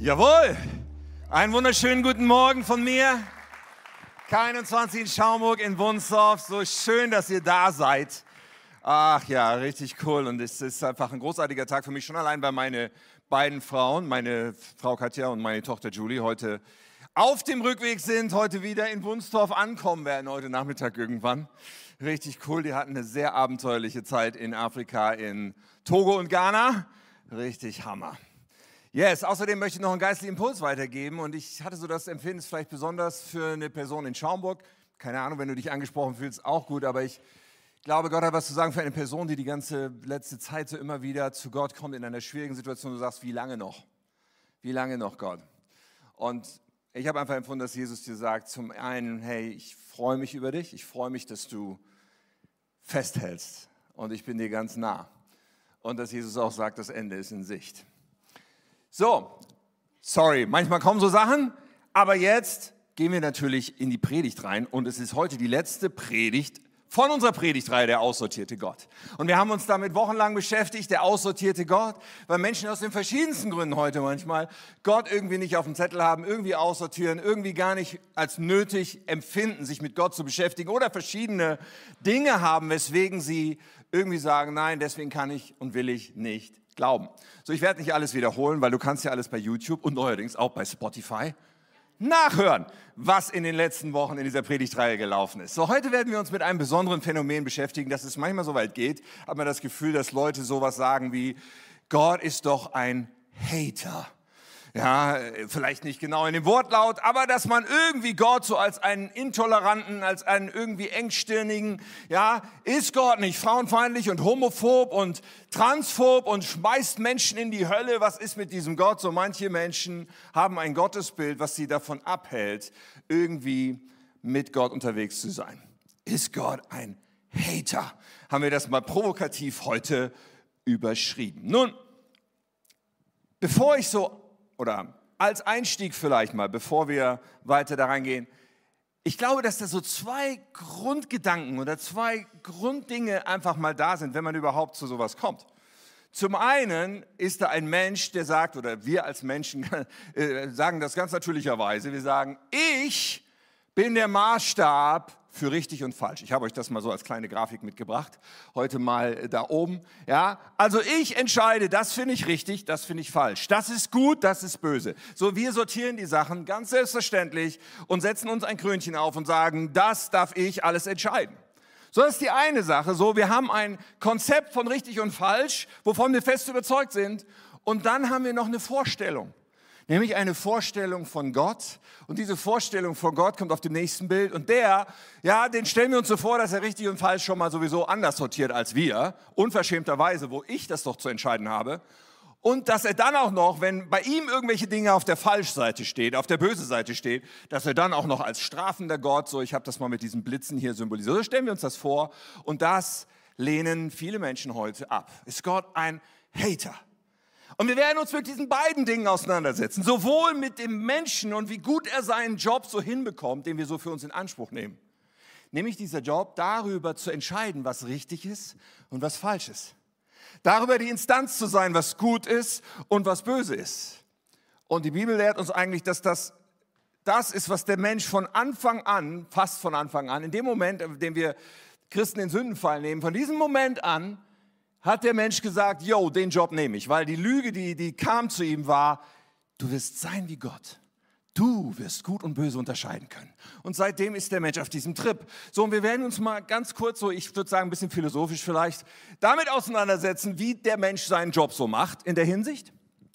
Jawohl, einen wunderschönen guten Morgen von mir. K21 in Schaumburg in Wunsdorf. So schön, dass ihr da seid. Ach ja, richtig cool. Und es ist einfach ein großartiger Tag für mich, schon allein, weil meine beiden Frauen, meine Frau Katja und meine Tochter Julie, heute auf dem Rückweg sind, heute wieder in Wunsdorf ankommen werden, heute Nachmittag irgendwann. Richtig cool. Die hatten eine sehr abenteuerliche Zeit in Afrika, in Togo und Ghana. Richtig Hammer. Yes, außerdem möchte ich noch einen geistlichen Impuls weitergeben und ich hatte so das Empfinden, es ist vielleicht besonders für eine Person in Schaumburg. Keine Ahnung, wenn du dich angesprochen fühlst, auch gut, aber ich glaube, Gott hat was zu sagen für eine Person, die die ganze letzte Zeit so immer wieder zu Gott kommt in einer schwierigen Situation. Du sagst, wie lange noch? Wie lange noch, Gott? Und ich habe einfach empfunden, dass Jesus dir sagt, zum einen, hey, ich freue mich über dich, ich freue mich, dass du festhältst und ich bin dir ganz nah. Und dass Jesus auch sagt, das Ende ist in Sicht. So, sorry, manchmal kommen so Sachen, aber jetzt gehen wir natürlich in die Predigt rein und es ist heute die letzte Predigt von unserer Predigtreihe der aussortierte Gott. Und wir haben uns damit wochenlang beschäftigt, der aussortierte Gott, weil Menschen aus den verschiedensten Gründen heute manchmal Gott irgendwie nicht auf dem Zettel haben, irgendwie aussortieren, irgendwie gar nicht als nötig empfinden, sich mit Gott zu beschäftigen oder verschiedene Dinge haben, weswegen sie irgendwie sagen, nein, deswegen kann ich und will ich nicht glauben. So, ich werde nicht alles wiederholen, weil du kannst ja alles bei YouTube und neuerdings auch bei Spotify nachhören, was in den letzten Wochen in dieser Predigtreihe gelaufen ist. So, heute werden wir uns mit einem besonderen Phänomen beschäftigen, dass es manchmal so weit geht, hat man das Gefühl, dass Leute sowas sagen wie, Gott ist doch ein Hater ja, vielleicht nicht genau in dem Wortlaut, aber dass man irgendwie Gott so als einen intoleranten, als einen irgendwie engstirnigen, ja, ist Gott nicht frauenfeindlich und homophob und transphob und schmeißt Menschen in die Hölle? Was ist mit diesem Gott? So manche Menschen haben ein Gottesbild, was sie davon abhält, irgendwie mit Gott unterwegs zu sein. Ist Gott ein Hater? Haben wir das mal provokativ heute überschrieben. Nun, bevor ich so oder als Einstieg vielleicht mal, bevor wir weiter da reingehen. Ich glaube, dass da so zwei Grundgedanken oder zwei Grunddinge einfach mal da sind, wenn man überhaupt zu sowas kommt. Zum einen ist da ein Mensch, der sagt, oder wir als Menschen äh, sagen das ganz natürlicherweise, wir sagen, ich bin der Maßstab für richtig und falsch. Ich habe euch das mal so als kleine Grafik mitgebracht, heute mal äh, da oben. Ja, also ich entscheide, das finde ich richtig, das finde ich falsch. Das ist gut, das ist böse. So, wir sortieren die Sachen ganz selbstverständlich und setzen uns ein Krönchen auf und sagen, das darf ich alles entscheiden. So das ist die eine Sache. So, wir haben ein Konzept von richtig und falsch, wovon wir fest überzeugt sind. Und dann haben wir noch eine Vorstellung nämlich eine Vorstellung von Gott. Und diese Vorstellung von Gott kommt auf dem nächsten Bild. Und der, ja, den stellen wir uns so vor, dass er richtig und falsch schon mal sowieso anders sortiert als wir, unverschämterweise, wo ich das doch zu entscheiden habe. Und dass er dann auch noch, wenn bei ihm irgendwelche Dinge auf der Falschseite steht, auf der böse Seite steht, dass er dann auch noch als strafender Gott, so ich habe das mal mit diesen Blitzen hier symbolisiert, so stellen wir uns das vor. Und das lehnen viele Menschen heute ab. Ist Gott ein Hater? Und wir werden uns mit diesen beiden Dingen auseinandersetzen. Sowohl mit dem Menschen und wie gut er seinen Job so hinbekommt, den wir so für uns in Anspruch nehmen. Nämlich dieser Job, darüber zu entscheiden, was richtig ist und was falsch ist. Darüber die Instanz zu sein, was gut ist und was böse ist. Und die Bibel lehrt uns eigentlich, dass das das ist, was der Mensch von Anfang an, fast von Anfang an, in dem Moment, in dem wir Christen den Sündenfall nehmen, von diesem Moment an hat der Mensch gesagt, yo, den Job nehme ich, weil die Lüge, die, die kam zu ihm, war, du wirst sein wie Gott. Du wirst gut und böse unterscheiden können. Und seitdem ist der Mensch auf diesem Trip. So, und wir werden uns mal ganz kurz, so ich würde sagen, ein bisschen philosophisch vielleicht, damit auseinandersetzen, wie der Mensch seinen Job so macht in der Hinsicht.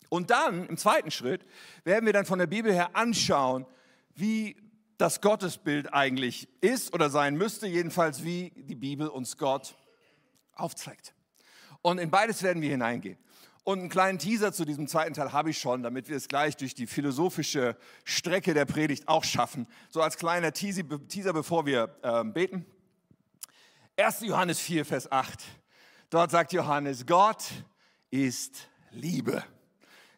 Und dann, im zweiten Schritt, werden wir dann von der Bibel her anschauen, wie das Gottesbild eigentlich ist oder sein müsste, jedenfalls wie die Bibel uns Gott aufzeigt. Und in beides werden wir hineingehen. Und einen kleinen Teaser zu diesem zweiten Teil habe ich schon, damit wir es gleich durch die philosophische Strecke der Predigt auch schaffen. So als kleiner Teaser, bevor wir äh, beten. 1. Johannes 4, Vers 8. Dort sagt Johannes, Gott ist Liebe.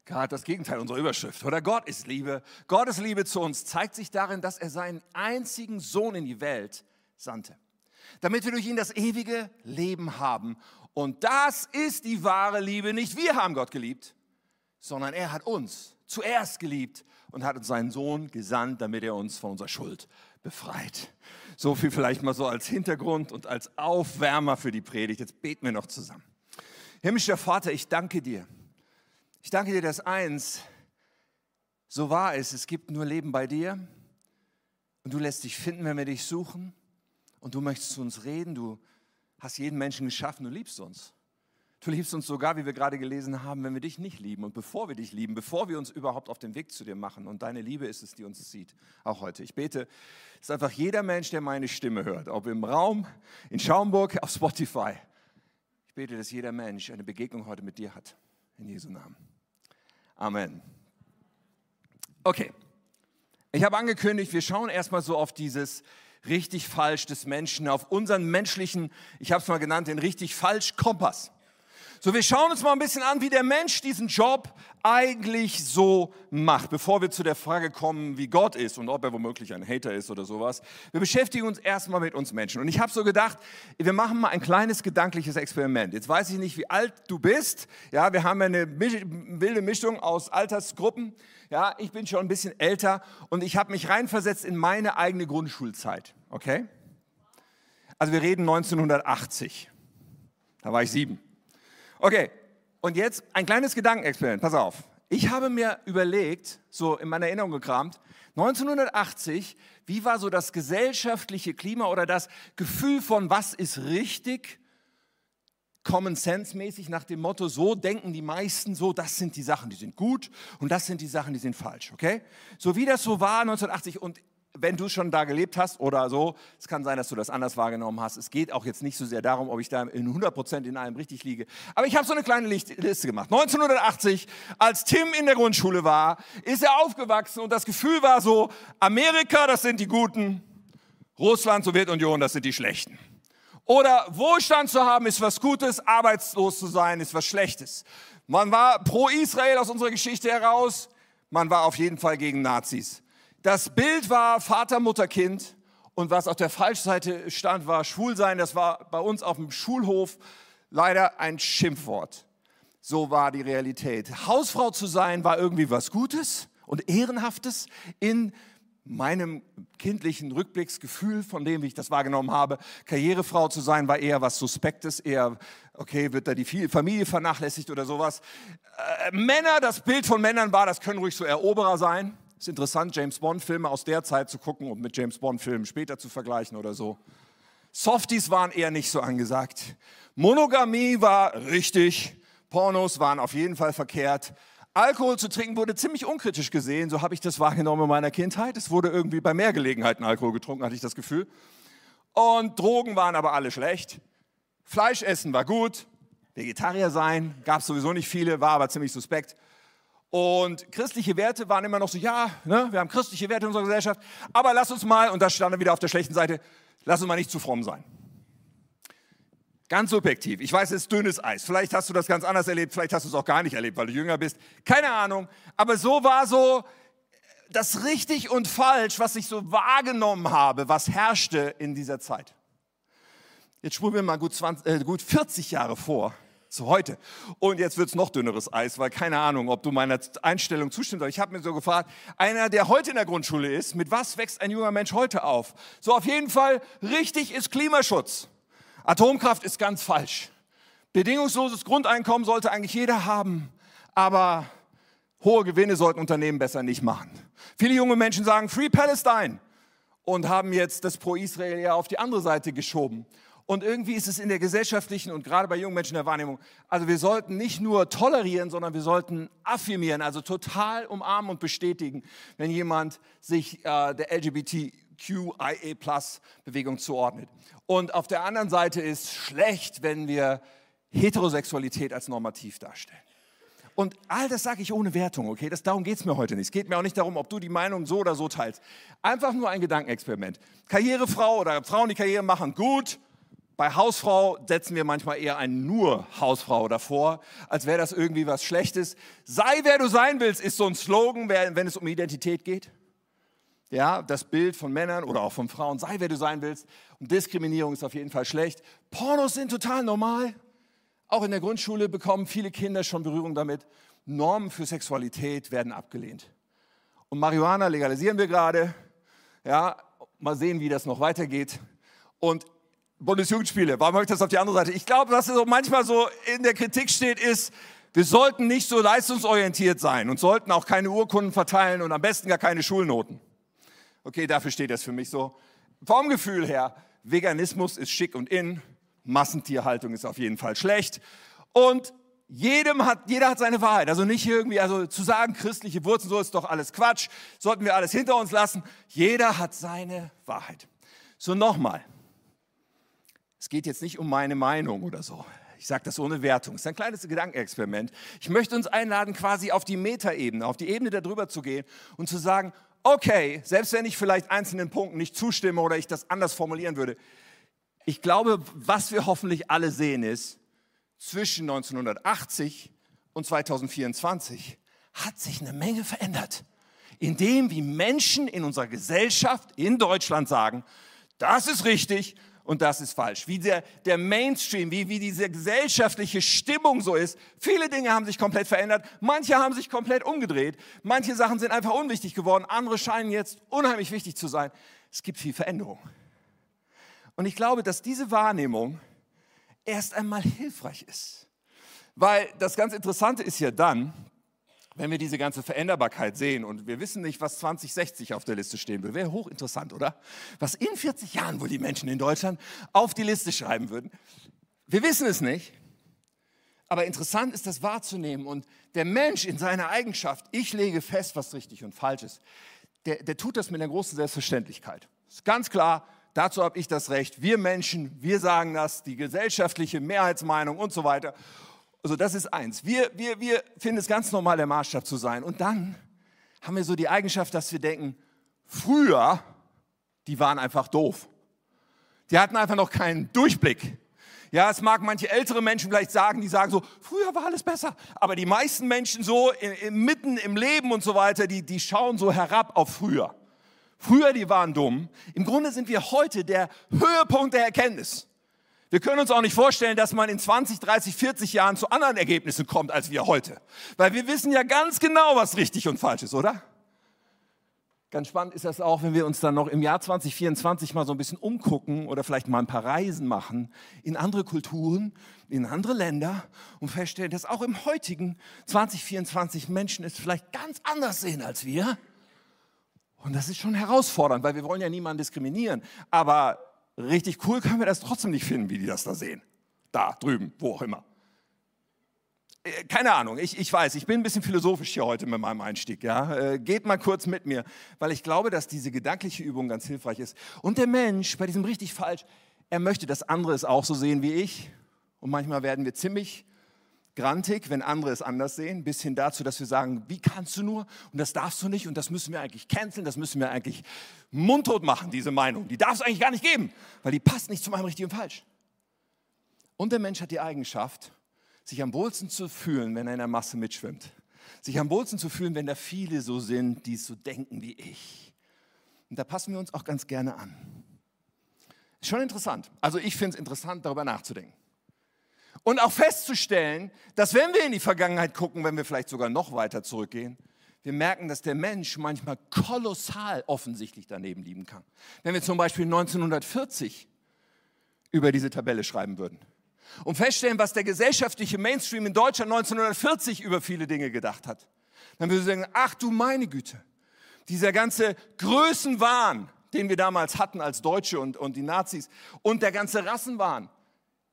Gerade das Gegenteil unserer Überschrift, oder? Gott ist Liebe. Gottes Liebe zu uns zeigt sich darin, dass er seinen einzigen Sohn in die Welt sandte, damit wir durch ihn das ewige Leben haben und das ist die wahre Liebe. Nicht wir haben Gott geliebt, sondern er hat uns zuerst geliebt und hat uns seinen Sohn gesandt, damit er uns von unserer Schuld befreit. So viel vielleicht mal so als Hintergrund und als Aufwärmer für die Predigt. Jetzt beten wir noch zusammen. Himmlischer Vater, ich danke dir. Ich danke dir, dass eins so wahr ist, es gibt nur Leben bei dir und du lässt dich finden, wenn wir dich suchen und du möchtest zu uns reden, du hast jeden Menschen geschaffen, du liebst uns. Du liebst uns sogar, wie wir gerade gelesen haben, wenn wir dich nicht lieben und bevor wir dich lieben, bevor wir uns überhaupt auf den Weg zu dir machen. Und deine Liebe ist es, die uns sieht, auch heute. Ich bete, dass einfach jeder Mensch, der meine Stimme hört, ob im Raum, in Schaumburg, auf Spotify, ich bete, dass jeder Mensch eine Begegnung heute mit dir hat. In Jesu Namen. Amen. Okay, ich habe angekündigt, wir schauen erstmal so auf dieses richtig falsch des Menschen, auf unseren menschlichen, ich habe es mal genannt, den richtig falsch Kompass. So, wir schauen uns mal ein bisschen an, wie der Mensch diesen Job eigentlich so macht, bevor wir zu der Frage kommen, wie Gott ist und ob er womöglich ein Hater ist oder sowas. Wir beschäftigen uns erstmal mit uns Menschen. Und ich habe so gedacht, wir machen mal ein kleines gedankliches Experiment. Jetzt weiß ich nicht, wie alt du bist. Ja, wir haben eine wilde Mischung aus Altersgruppen. Ja, ich bin schon ein bisschen älter und ich habe mich reinversetzt in meine eigene Grundschulzeit. Okay? Also wir reden 1980. Da war ich sieben. Okay, und jetzt ein kleines Gedankenexperiment. Pass auf. Ich habe mir überlegt, so in meiner Erinnerung gekramt, 1980, wie war so das gesellschaftliche Klima oder das Gefühl von, was ist richtig, Common Sense mäßig nach dem Motto, so denken die meisten so, das sind die Sachen, die sind gut und das sind die Sachen, die sind falsch, okay? So wie das so war 1980 und wenn du schon da gelebt hast oder so, es kann sein, dass du das anders wahrgenommen hast. Es geht auch jetzt nicht so sehr darum, ob ich da in 100% in allem richtig liege. Aber ich habe so eine kleine Liste gemacht. 1980, als Tim in der Grundschule war, ist er aufgewachsen und das Gefühl war so, Amerika, das sind die Guten, Russland, Sowjetunion, das sind die Schlechten. Oder Wohlstand zu haben ist was Gutes, arbeitslos zu sein ist was Schlechtes. Man war pro Israel aus unserer Geschichte heraus, man war auf jeden Fall gegen Nazis. Das Bild war Vater, Mutter, Kind. Und was auf der Falschseite stand, war Schwulsein. Das war bei uns auf dem Schulhof leider ein Schimpfwort. So war die Realität. Hausfrau zu sein war irgendwie was Gutes und Ehrenhaftes in meinem kindlichen Rückblicksgefühl, von dem ich das wahrgenommen habe. Karrierefrau zu sein war eher was Suspektes, eher, okay, wird da die Familie vernachlässigt oder sowas. Äh, Männer, das Bild von Männern war, das können ruhig so Eroberer sein. Ist interessant, James Bond-Filme aus der Zeit zu gucken und mit James Bond-Filmen später zu vergleichen oder so. Softies waren eher nicht so angesagt. Monogamie war richtig. Pornos waren auf jeden Fall verkehrt. Alkohol zu trinken wurde ziemlich unkritisch gesehen, so habe ich das wahrgenommen in meiner Kindheit. Es wurde irgendwie bei mehr Gelegenheiten Alkohol getrunken, hatte ich das Gefühl. Und Drogen waren aber alle schlecht. Fleisch essen war gut. Vegetarier sein gab es sowieso nicht viele, war aber ziemlich suspekt. Und christliche Werte waren immer noch so, ja, ne, wir haben christliche Werte in unserer Gesellschaft, aber lass uns mal, und das stand dann wieder auf der schlechten Seite, lass uns mal nicht zu fromm sein. Ganz subjektiv. Ich weiß, es ist dünnes Eis. Vielleicht hast du das ganz anders erlebt, vielleicht hast du es auch gar nicht erlebt, weil du jünger bist. Keine Ahnung. Aber so war so das richtig und falsch, was ich so wahrgenommen habe, was herrschte in dieser Zeit. Jetzt spulen wir mal gut, 20, äh, gut 40 Jahre vor zu heute. Und jetzt wird es noch dünneres Eis, weil keine Ahnung, ob du meiner Einstellung zustimmst. Aber ich habe mir so gefragt, einer, der heute in der Grundschule ist, mit was wächst ein junger Mensch heute auf? So auf jeden Fall, richtig ist Klimaschutz. Atomkraft ist ganz falsch. Bedingungsloses Grundeinkommen sollte eigentlich jeder haben, aber hohe Gewinne sollten Unternehmen besser nicht machen. Viele junge Menschen sagen Free Palestine und haben jetzt das Pro-Israel ja auf die andere Seite geschoben. Und irgendwie ist es in der gesellschaftlichen und gerade bei jungen Menschen der Wahrnehmung, also wir sollten nicht nur tolerieren, sondern wir sollten affirmieren, also total umarmen und bestätigen, wenn jemand sich äh, der LGBTQIA-Bewegung zuordnet. Und auf der anderen Seite ist schlecht, wenn wir Heterosexualität als normativ darstellen. Und all das sage ich ohne Wertung, okay? Das, darum geht es mir heute nicht. Es geht mir auch nicht darum, ob du die Meinung so oder so teilst. Einfach nur ein Gedankenexperiment. Karrierefrau oder Frauen, die Karriere machen, gut. Bei Hausfrau setzen wir manchmal eher ein nur Hausfrau davor, als wäre das irgendwie was Schlechtes. Sei wer du sein willst, ist so ein Slogan, wenn es um Identität geht. Ja, das Bild von Männern oder auch von Frauen, sei wer du sein willst. Und Diskriminierung ist auf jeden Fall schlecht. Pornos sind total normal. Auch in der Grundschule bekommen viele Kinder schon Berührung damit. Normen für Sexualität werden abgelehnt. Und Marihuana legalisieren wir gerade. Ja, mal sehen, wie das noch weitergeht. Und Bundesjugendspiele, warum habe ich das auf die andere Seite? Ich glaube, was so manchmal so in der Kritik steht, ist, wir sollten nicht so leistungsorientiert sein und sollten auch keine Urkunden verteilen und am besten gar keine Schulnoten. Okay, dafür steht das für mich so. Vom Gefühl her, Veganismus ist schick und in, Massentierhaltung ist auf jeden Fall schlecht. Und jedem hat, jeder hat seine Wahrheit. Also nicht irgendwie, also zu sagen, christliche Wurzeln, so ist doch alles Quatsch, sollten wir alles hinter uns lassen. Jeder hat seine Wahrheit. So nochmal. Es geht jetzt nicht um meine Meinung oder so. Ich sage das ohne Wertung. Es ist ein kleines Gedankenexperiment. Ich möchte uns einladen, quasi auf die Metaebene, auf die Ebene darüber zu gehen und zu sagen, okay, selbst wenn ich vielleicht einzelnen Punkten nicht zustimme oder ich das anders formulieren würde, ich glaube, was wir hoffentlich alle sehen ist, zwischen 1980 und 2024 hat sich eine Menge verändert. In dem, wie Menschen in unserer Gesellschaft in Deutschland sagen, das ist richtig und das ist falsch. Wie der, der Mainstream, wie, wie diese gesellschaftliche Stimmung so ist. Viele Dinge haben sich komplett verändert. Manche haben sich komplett umgedreht. Manche Sachen sind einfach unwichtig geworden. Andere scheinen jetzt unheimlich wichtig zu sein. Es gibt viel Veränderung. Und ich glaube, dass diese Wahrnehmung erst einmal hilfreich ist. Weil das ganz Interessante ist ja dann, wenn wir diese ganze Veränderbarkeit sehen und wir wissen nicht, was 2060 auf der Liste stehen will, wäre hochinteressant, oder? Was in 40 Jahren wohl die Menschen in Deutschland auf die Liste schreiben würden. Wir wissen es nicht, aber interessant ist das wahrzunehmen und der Mensch in seiner Eigenschaft, ich lege fest, was richtig und falsch ist, der, der tut das mit einer großen Selbstverständlichkeit. Ist ganz klar, dazu habe ich das Recht. Wir Menschen, wir sagen das, die gesellschaftliche Mehrheitsmeinung und so weiter. Also das ist eins. Wir, wir, wir finden es ganz normal, der Maßstab zu sein. Und dann haben wir so die Eigenschaft, dass wir denken, früher, die waren einfach doof. Die hatten einfach noch keinen Durchblick. Ja, es mag manche ältere Menschen vielleicht sagen, die sagen so, früher war alles besser. Aber die meisten Menschen so in, in, mitten im Leben und so weiter, die, die schauen so herab auf früher. Früher, die waren dumm. Im Grunde sind wir heute der Höhepunkt der Erkenntnis. Wir können uns auch nicht vorstellen, dass man in 20, 30, 40 Jahren zu anderen Ergebnissen kommt als wir heute. Weil wir wissen ja ganz genau, was richtig und falsch ist, oder? Ganz spannend ist das auch, wenn wir uns dann noch im Jahr 2024 mal so ein bisschen umgucken oder vielleicht mal ein paar Reisen machen in andere Kulturen, in andere Länder und feststellen, dass auch im heutigen 2024 Menschen es vielleicht ganz anders sehen als wir. Und das ist schon herausfordernd, weil wir wollen ja niemanden diskriminieren. Aber richtig cool können wir das trotzdem nicht finden, wie die das da sehen. Da, drüben, wo auch immer. Äh, keine Ahnung, ich, ich weiß, ich bin ein bisschen philosophisch hier heute mit meinem Einstieg. Ja? Äh, geht mal kurz mit mir, weil ich glaube, dass diese gedankliche Übung ganz hilfreich ist. Und der Mensch bei diesem richtig falsch, er möchte, dass andere es auch so sehen wie ich. Und manchmal werden wir ziemlich grantig, wenn andere es anders sehen, bis hin dazu, dass wir sagen, wie kannst du nur und das darfst du nicht und das müssen wir eigentlich canceln, das müssen wir eigentlich mundtot machen, diese Meinung. Die darf es eigentlich gar nicht geben, weil die passt nicht zu meinem richtig und falsch. Und der Mensch hat die Eigenschaft, sich am wohlsten zu fühlen, wenn er in der Masse mitschwimmt. Sich am wohlsten zu fühlen, wenn da viele so sind, die so denken wie ich. Und da passen wir uns auch ganz gerne an. Ist schon interessant. Also ich finde es interessant, darüber nachzudenken. Und auch festzustellen, dass wenn wir in die Vergangenheit gucken, wenn wir vielleicht sogar noch weiter zurückgehen, wir merken, dass der Mensch manchmal kolossal offensichtlich daneben liegen kann. Wenn wir zum Beispiel 1940 über diese Tabelle schreiben würden und feststellen, was der gesellschaftliche Mainstream in Deutschland 1940 über viele Dinge gedacht hat, dann würden wir sagen, ach du meine Güte, dieser ganze Größenwahn, den wir damals hatten als Deutsche und, und die Nazis und der ganze Rassenwahn,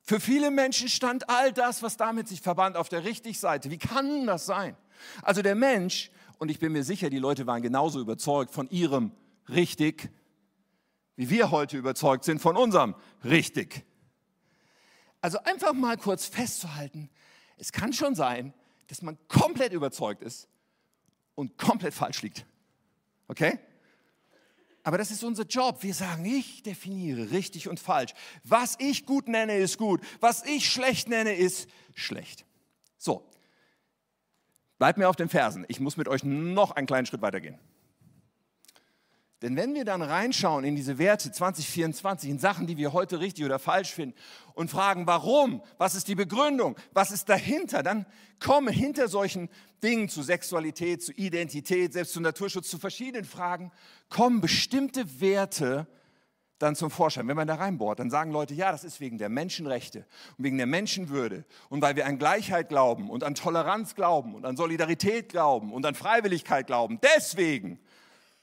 für viele Menschen stand all das, was damit sich verband, auf der richtigen Seite. Wie kann das sein? Also der Mensch, und ich bin mir sicher, die Leute waren genauso überzeugt von ihrem richtig, wie wir heute überzeugt sind von unserem richtig. Also einfach mal kurz festzuhalten, es kann schon sein, dass man komplett überzeugt ist und komplett falsch liegt. Okay? Aber das ist unser Job. Wir sagen, ich definiere richtig und falsch. Was ich gut nenne, ist gut. Was ich schlecht nenne, ist schlecht. So, bleibt mir auf den Fersen. Ich muss mit euch noch einen kleinen Schritt weitergehen. Denn wenn wir dann reinschauen in diese Werte 2024, in Sachen, die wir heute richtig oder falsch finden und fragen, warum, was ist die Begründung, was ist dahinter, dann kommen hinter solchen Dingen zu Sexualität, zu Identität, selbst zu Naturschutz, zu verschiedenen Fragen, kommen bestimmte Werte dann zum Vorschein. Wenn man da reinbohrt, dann sagen Leute, ja, das ist wegen der Menschenrechte und wegen der Menschenwürde und weil wir an Gleichheit glauben und an Toleranz glauben und an Solidarität glauben und an Freiwilligkeit glauben. Deswegen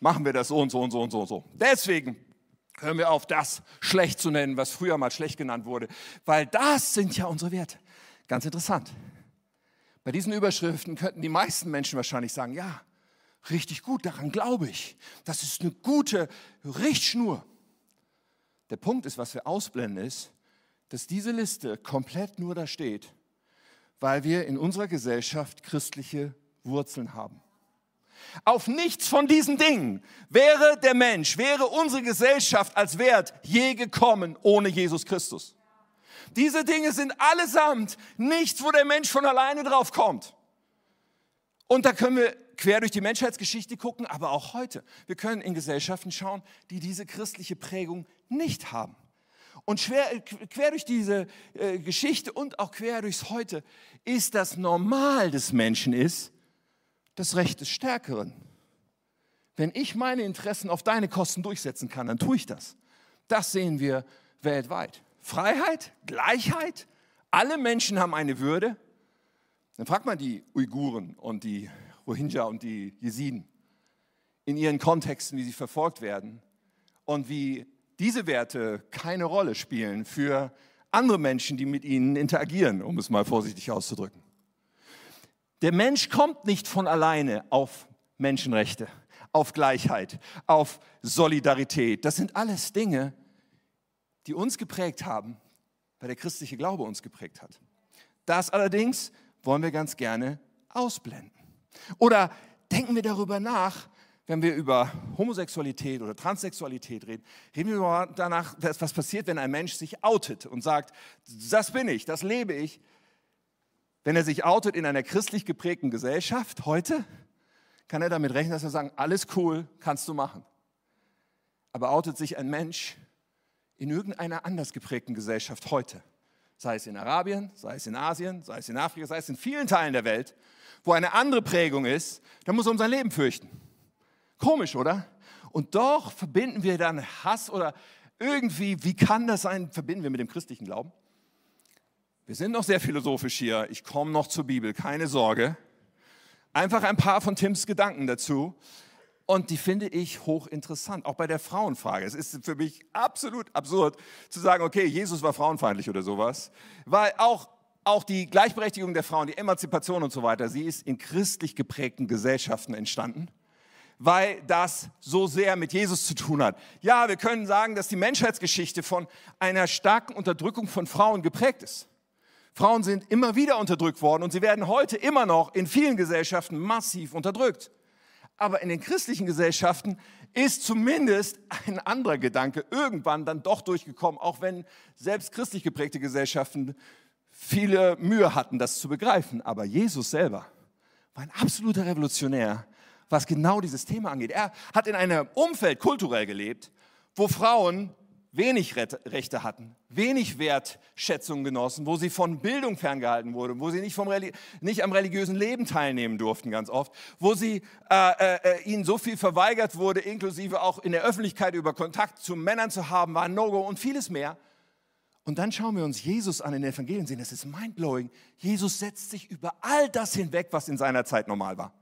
machen wir das so und so und so und so und so. Deswegen hören wir auf, das schlecht zu nennen, was früher mal schlecht genannt wurde, weil das sind ja unsere Werte. Ganz interessant. Bei diesen Überschriften könnten die meisten Menschen wahrscheinlich sagen, ja, richtig gut, daran glaube ich. Das ist eine gute Richtschnur. Der Punkt ist, was wir ausblenden, ist, dass diese Liste komplett nur da steht, weil wir in unserer Gesellschaft christliche Wurzeln haben. Auf nichts von diesen Dingen wäre der Mensch, wäre unsere Gesellschaft als Wert je gekommen ohne Jesus Christus. Diese Dinge sind allesamt nichts, wo der Mensch von alleine drauf kommt. Und da können wir quer durch die Menschheitsgeschichte gucken, aber auch heute. Wir können in Gesellschaften schauen, die diese christliche Prägung nicht haben. Und schwer, quer durch diese äh, Geschichte und auch quer durchs Heute ist das Normal des Menschen ist, das Recht des Stärkeren. Wenn ich meine Interessen auf deine Kosten durchsetzen kann, dann tue ich das. Das sehen wir weltweit. Freiheit, Gleichheit, alle Menschen haben eine Würde. Dann fragt man die Uiguren und die Rohingya und die Jesiden in ihren Kontexten, wie sie verfolgt werden und wie diese Werte keine Rolle spielen für andere Menschen, die mit ihnen interagieren, um es mal vorsichtig auszudrücken. Der Mensch kommt nicht von alleine auf Menschenrechte, auf Gleichheit, auf Solidarität. Das sind alles Dinge, die uns geprägt haben, weil der christliche Glaube uns geprägt hat. Das allerdings wollen wir ganz gerne ausblenden. Oder denken wir darüber nach, wenn wir über Homosexualität oder Transsexualität reden, reden wir danach, was passiert, wenn ein Mensch sich outet und sagt, das bin ich, das lebe ich, wenn er sich outet in einer christlich geprägten Gesellschaft heute, kann er damit rechnen, dass er sagt, alles cool, kannst du machen. Aber outet sich ein Mensch in irgendeiner anders geprägten Gesellschaft heute, sei es in Arabien, sei es in Asien, sei es in Afrika, sei es in vielen Teilen der Welt, wo eine andere Prägung ist, dann muss er um sein Leben fürchten. Komisch, oder? Und doch verbinden wir dann Hass oder irgendwie, wie kann das sein, verbinden wir mit dem christlichen Glauben? Wir sind noch sehr philosophisch hier. Ich komme noch zur Bibel, keine Sorge. Einfach ein paar von Tims Gedanken dazu. Und die finde ich hochinteressant, auch bei der Frauenfrage. Es ist für mich absolut absurd zu sagen, okay, Jesus war frauenfeindlich oder sowas, weil auch, auch die Gleichberechtigung der Frauen, die Emanzipation und so weiter, sie ist in christlich geprägten Gesellschaften entstanden, weil das so sehr mit Jesus zu tun hat. Ja, wir können sagen, dass die Menschheitsgeschichte von einer starken Unterdrückung von Frauen geprägt ist. Frauen sind immer wieder unterdrückt worden und sie werden heute immer noch in vielen Gesellschaften massiv unterdrückt. Aber in den christlichen Gesellschaften ist zumindest ein anderer Gedanke irgendwann dann doch durchgekommen, auch wenn selbst christlich geprägte Gesellschaften viele Mühe hatten, das zu begreifen. Aber Jesus selber war ein absoluter Revolutionär, was genau dieses Thema angeht. Er hat in einem Umfeld kulturell gelebt, wo Frauen wenig Rechte hatten, wenig Wertschätzung genossen, wo sie von Bildung ferngehalten wurden, wo sie nicht, vom nicht am religiösen Leben teilnehmen durften ganz oft, wo sie, äh, äh, äh, ihnen so viel verweigert wurde, inklusive auch in der Öffentlichkeit über Kontakt zu Männern zu haben, war No-Go und vieles mehr. Und dann schauen wir uns Jesus an in den Evangelien sehen, das ist mindblowing. Jesus setzt sich über all das hinweg, was in seiner Zeit normal war.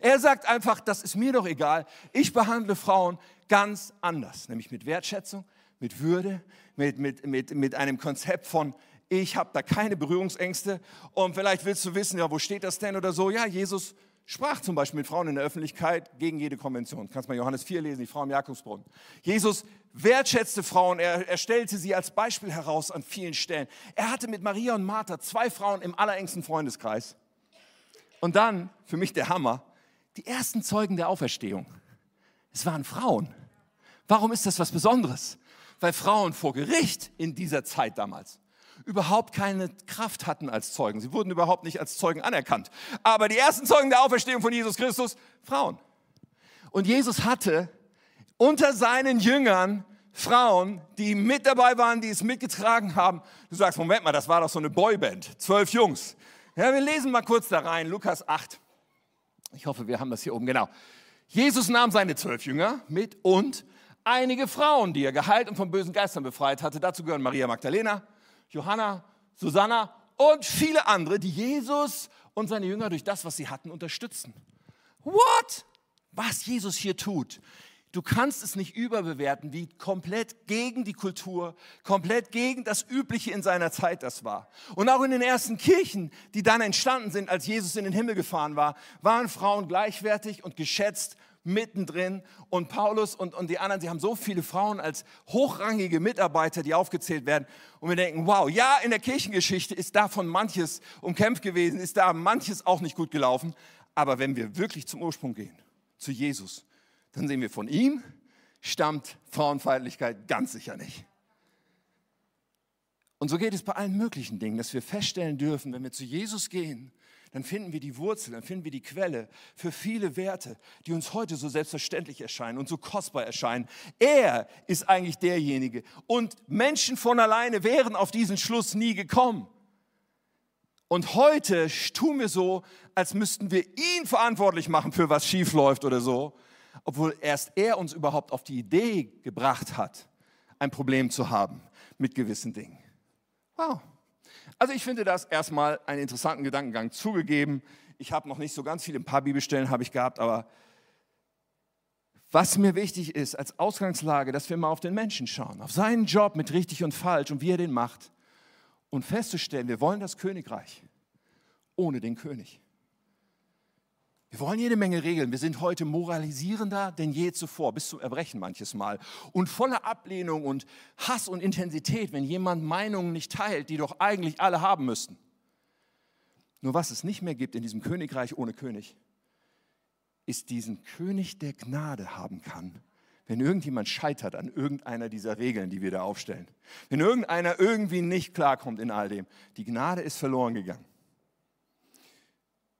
Er sagt einfach, das ist mir doch egal, ich behandle Frauen ganz anders, nämlich mit Wertschätzung, mit Würde, mit, mit, mit, mit einem Konzept von, ich habe da keine Berührungsängste. Und vielleicht willst du wissen, ja, wo steht das denn oder so. Ja, Jesus sprach zum Beispiel mit Frauen in der Öffentlichkeit gegen jede Konvention. Kannst mal Johannes 4 lesen, die Frau im Jakobsbrunnen. Jesus wertschätzte Frauen, er, er stellte sie als Beispiel heraus an vielen Stellen. Er hatte mit Maria und Martha zwei Frauen im allerengsten Freundeskreis. Und dann, für mich der Hammer, die ersten Zeugen der Auferstehung. Es waren Frauen. Warum ist das was Besonderes? Weil Frauen vor Gericht in dieser Zeit damals überhaupt keine Kraft hatten als Zeugen. Sie wurden überhaupt nicht als Zeugen anerkannt. Aber die ersten Zeugen der Auferstehung von Jesus Christus, Frauen. Und Jesus hatte unter seinen Jüngern Frauen, die mit dabei waren, die es mitgetragen haben. Du sagst, Moment mal, das war doch so eine Boyband, zwölf Jungs. Ja, wir lesen mal kurz da rein, Lukas 8. Ich hoffe, wir haben das hier oben, genau. Jesus nahm seine zwölf Jünger mit und einige Frauen, die er geheilt und von bösen Geistern befreit hatte. Dazu gehören Maria Magdalena, Johanna, Susanna und viele andere, die Jesus und seine Jünger durch das, was sie hatten, unterstützen. What? Was Jesus hier tut, Du kannst es nicht überbewerten, wie komplett gegen die Kultur, komplett gegen das Übliche in seiner Zeit das war. Und auch in den ersten Kirchen, die dann entstanden sind, als Jesus in den Himmel gefahren war, waren Frauen gleichwertig und geschätzt mittendrin. Und Paulus und, und die anderen, sie haben so viele Frauen als hochrangige Mitarbeiter, die aufgezählt werden. Und wir denken, wow, ja, in der Kirchengeschichte ist davon manches umkämpft gewesen, ist da manches auch nicht gut gelaufen. Aber wenn wir wirklich zum Ursprung gehen, zu Jesus, dann sehen wir, von ihm stammt Frauenfeindlichkeit ganz sicher nicht. Und so geht es bei allen möglichen Dingen, dass wir feststellen dürfen, wenn wir zu Jesus gehen, dann finden wir die Wurzel, dann finden wir die Quelle für viele Werte, die uns heute so selbstverständlich erscheinen und so kostbar erscheinen. Er ist eigentlich derjenige. Und Menschen von alleine wären auf diesen Schluss nie gekommen. Und heute tun wir so, als müssten wir ihn verantwortlich machen für was schief läuft oder so obwohl erst er uns überhaupt auf die Idee gebracht hat, ein Problem zu haben mit gewissen Dingen. Wow. Also ich finde das erstmal einen interessanten Gedankengang zugegeben. Ich habe noch nicht so ganz viel, ein paar Bibelstellen habe ich gehabt, aber was mir wichtig ist als Ausgangslage, dass wir mal auf den Menschen schauen, auf seinen Job mit richtig und falsch und wie er den macht und festzustellen, wir wollen das Königreich ohne den König. Wir wollen jede Menge Regeln. Wir sind heute moralisierender denn je zuvor, bis zum Erbrechen manches Mal. Und voller Ablehnung und Hass und Intensität, wenn jemand Meinungen nicht teilt, die doch eigentlich alle haben müssten. Nur was es nicht mehr gibt in diesem Königreich ohne König, ist diesen König der Gnade haben kann, wenn irgendjemand scheitert an irgendeiner dieser Regeln, die wir da aufstellen. Wenn irgendeiner irgendwie nicht klarkommt in all dem. Die Gnade ist verloren gegangen.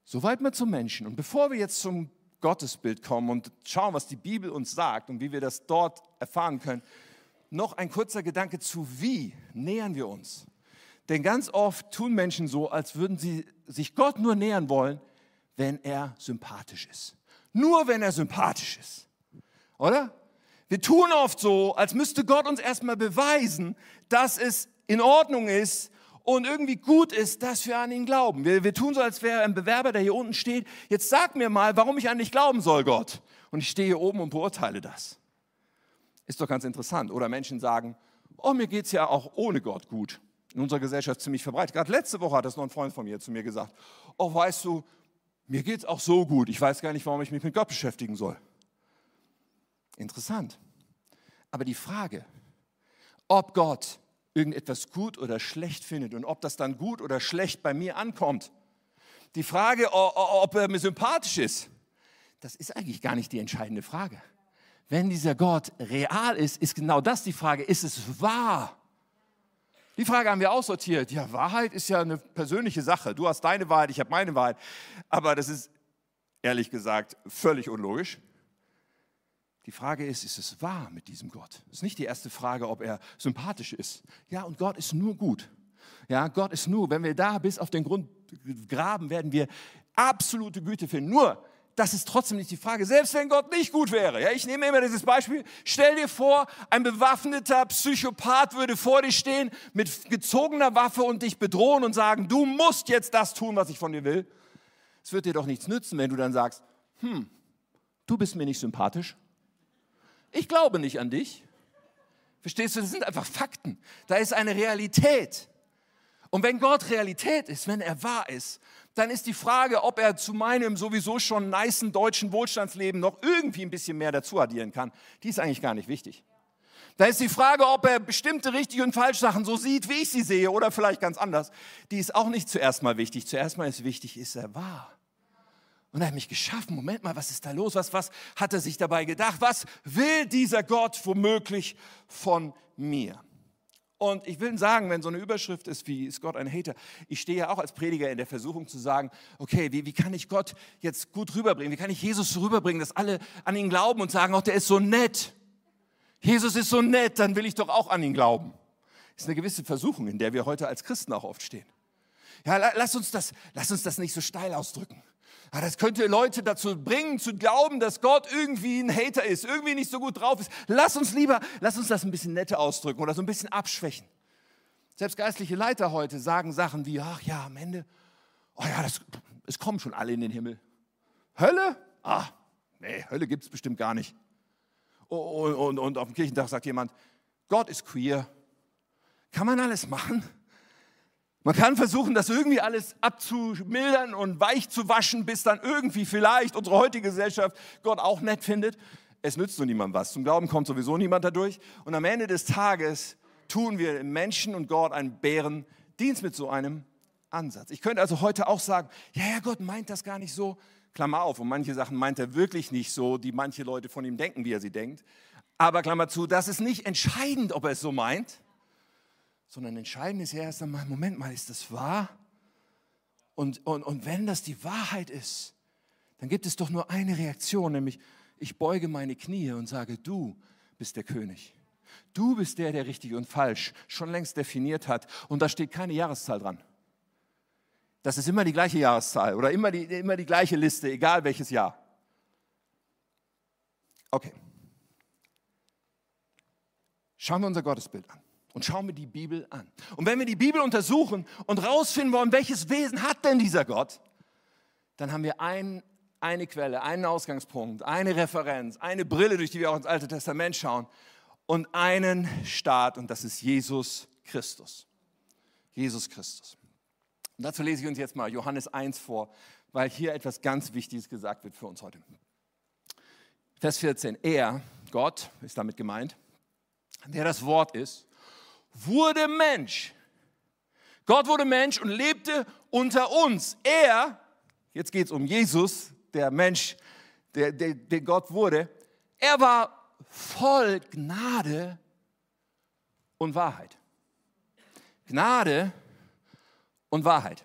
Soweit mal zum Menschen. Und bevor wir jetzt zum Gottesbild kommen und schauen, was die Bibel uns sagt und wie wir das dort erfahren können, noch ein kurzer Gedanke zu, wie nähern wir uns. Denn ganz oft tun Menschen so, als würden sie sich Gott nur nähern wollen, wenn er sympathisch ist. Nur wenn er sympathisch ist. Oder? Wir tun oft so, als müsste Gott uns erstmal beweisen, dass es in Ordnung ist, und irgendwie gut ist, dass wir an ihn glauben. Wir, wir tun so, als wäre ein Bewerber, der hier unten steht. Jetzt sag mir mal, warum ich an dich glauben soll, Gott. Und ich stehe hier oben und beurteile das. Ist doch ganz interessant. Oder Menschen sagen, oh, mir geht es ja auch ohne Gott gut. In unserer Gesellschaft ziemlich verbreitet. Gerade letzte Woche hat das noch ein Freund von mir zu mir gesagt. Oh, weißt du, mir geht es auch so gut. Ich weiß gar nicht, warum ich mich mit Gott beschäftigen soll. Interessant. Aber die Frage, ob Gott irgendetwas gut oder schlecht findet und ob das dann gut oder schlecht bei mir ankommt. Die Frage, ob er mir sympathisch ist, das ist eigentlich gar nicht die entscheidende Frage. Wenn dieser Gott real ist, ist genau das die Frage, ist es wahr? Die Frage haben wir aussortiert. Ja, Wahrheit ist ja eine persönliche Sache. Du hast deine Wahrheit, ich habe meine Wahrheit. Aber das ist ehrlich gesagt völlig unlogisch. Die Frage ist, ist es wahr mit diesem Gott? Das ist nicht die erste Frage, ob er sympathisch ist. Ja, und Gott ist nur gut. Ja, Gott ist nur, wenn wir da bis auf den Grund graben, werden wir absolute Güte finden. Nur, das ist trotzdem nicht die Frage, selbst wenn Gott nicht gut wäre. Ja, ich nehme immer dieses Beispiel. Stell dir vor, ein bewaffneter Psychopath würde vor dir stehen mit gezogener Waffe und dich bedrohen und sagen, du musst jetzt das tun, was ich von dir will. Es wird dir doch nichts nützen, wenn du dann sagst, hm, du bist mir nicht sympathisch ich glaube nicht an dich. Verstehst du, das sind einfach Fakten. Da ist eine Realität. Und wenn Gott Realität ist, wenn er wahr ist, dann ist die Frage, ob er zu meinem sowieso schon niceen deutschen Wohlstandsleben noch irgendwie ein bisschen mehr dazu addieren kann, die ist eigentlich gar nicht wichtig. Da ist die Frage, ob er bestimmte richtige und falsche Sachen so sieht, wie ich sie sehe, oder vielleicht ganz anders. Die ist auch nicht zuerst mal wichtig. Zuerst mal ist wichtig, ist er wahr? Und er hat mich geschaffen. Moment mal, was ist da los? Was, was hat er sich dabei gedacht? Was will dieser Gott womöglich von mir? Und ich will sagen, wenn so eine Überschrift ist wie ist Gott ein Hater, ich stehe ja auch als Prediger in der Versuchung zu sagen, okay, wie, wie kann ich Gott jetzt gut rüberbringen? Wie kann ich Jesus rüberbringen, dass alle an ihn glauben und sagen, oh, der ist so nett. Jesus ist so nett, dann will ich doch auch an ihn glauben. Das ist eine gewisse Versuchung, in der wir heute als Christen auch oft stehen. Ja, lass uns das, lass uns das nicht so steil ausdrücken. Ja, das könnte Leute dazu bringen, zu glauben, dass Gott irgendwie ein Hater ist, irgendwie nicht so gut drauf ist. Lass uns lieber, lass uns das ein bisschen netter ausdrücken oder so ein bisschen abschwächen. Selbst geistliche Leiter heute sagen Sachen wie, ach ja, am Ende, oh ja, das, es kommen schon alle in den Himmel. Hölle? Ah, nee, Hölle gibt es bestimmt gar nicht. Und, und, und auf dem Kirchentag sagt jemand, Gott ist queer. Kann man alles machen? Man kann versuchen, das irgendwie alles abzumildern und weich zu waschen, bis dann irgendwie vielleicht unsere heutige Gesellschaft Gott auch nett findet. Es nützt nur niemandem was. Zum Glauben kommt sowieso niemand dadurch. Und am Ende des Tages tun wir Menschen und Gott einen Bärendienst mit so einem Ansatz. Ich könnte also heute auch sagen, ja, ja, Gott meint das gar nicht so. Klammer auf, und manche Sachen meint er wirklich nicht so, die manche Leute von ihm denken, wie er sie denkt. Aber Klammer zu, das ist nicht entscheidend, ob er es so meint, sondern entscheidend ist ja erst einmal, Moment mal, ist das wahr? Und, und, und wenn das die Wahrheit ist, dann gibt es doch nur eine Reaktion, nämlich ich beuge meine Knie und sage, du bist der König. Du bist der, der richtig und falsch schon längst definiert hat. Und da steht keine Jahreszahl dran. Das ist immer die gleiche Jahreszahl oder immer die, immer die gleiche Liste, egal welches Jahr. Okay. Schauen wir unser Gottesbild an und schauen wir die Bibel an. Und wenn wir die Bibel untersuchen und rausfinden wollen, welches Wesen hat denn dieser Gott, dann haben wir ein, eine Quelle, einen Ausgangspunkt, eine Referenz, eine Brille, durch die wir auch ins Alte Testament schauen und einen Staat und das ist Jesus Christus. Jesus Christus. Und dazu lese ich uns jetzt mal Johannes 1 vor, weil hier etwas ganz Wichtiges gesagt wird für uns heute. Vers 14. Er, Gott, ist damit gemeint, der das Wort ist, wurde Mensch. Gott wurde Mensch und lebte unter uns. Er, jetzt geht es um Jesus, der Mensch, der, der, der Gott wurde, er war voll Gnade und Wahrheit. Gnade und Wahrheit.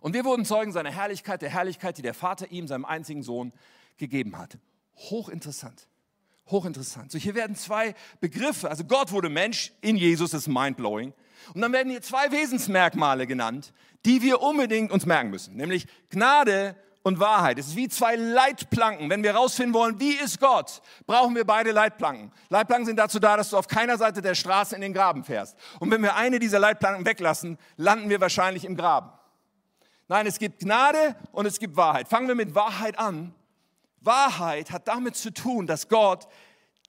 Und wir wurden Zeugen seiner Herrlichkeit, der Herrlichkeit, die der Vater ihm, seinem einzigen Sohn, gegeben hat. Hochinteressant. Hochinteressant. So, hier werden zwei Begriffe, also Gott wurde Mensch, in Jesus ist mindblowing. Und dann werden hier zwei Wesensmerkmale genannt, die wir unbedingt uns merken müssen, nämlich Gnade und Wahrheit. Es ist wie zwei Leitplanken. Wenn wir herausfinden wollen, wie ist Gott, brauchen wir beide Leitplanken. Leitplanken sind dazu da, dass du auf keiner Seite der Straße in den Graben fährst. Und wenn wir eine dieser Leitplanken weglassen, landen wir wahrscheinlich im Graben. Nein, es gibt Gnade und es gibt Wahrheit. Fangen wir mit Wahrheit an. Wahrheit hat damit zu tun, dass Gott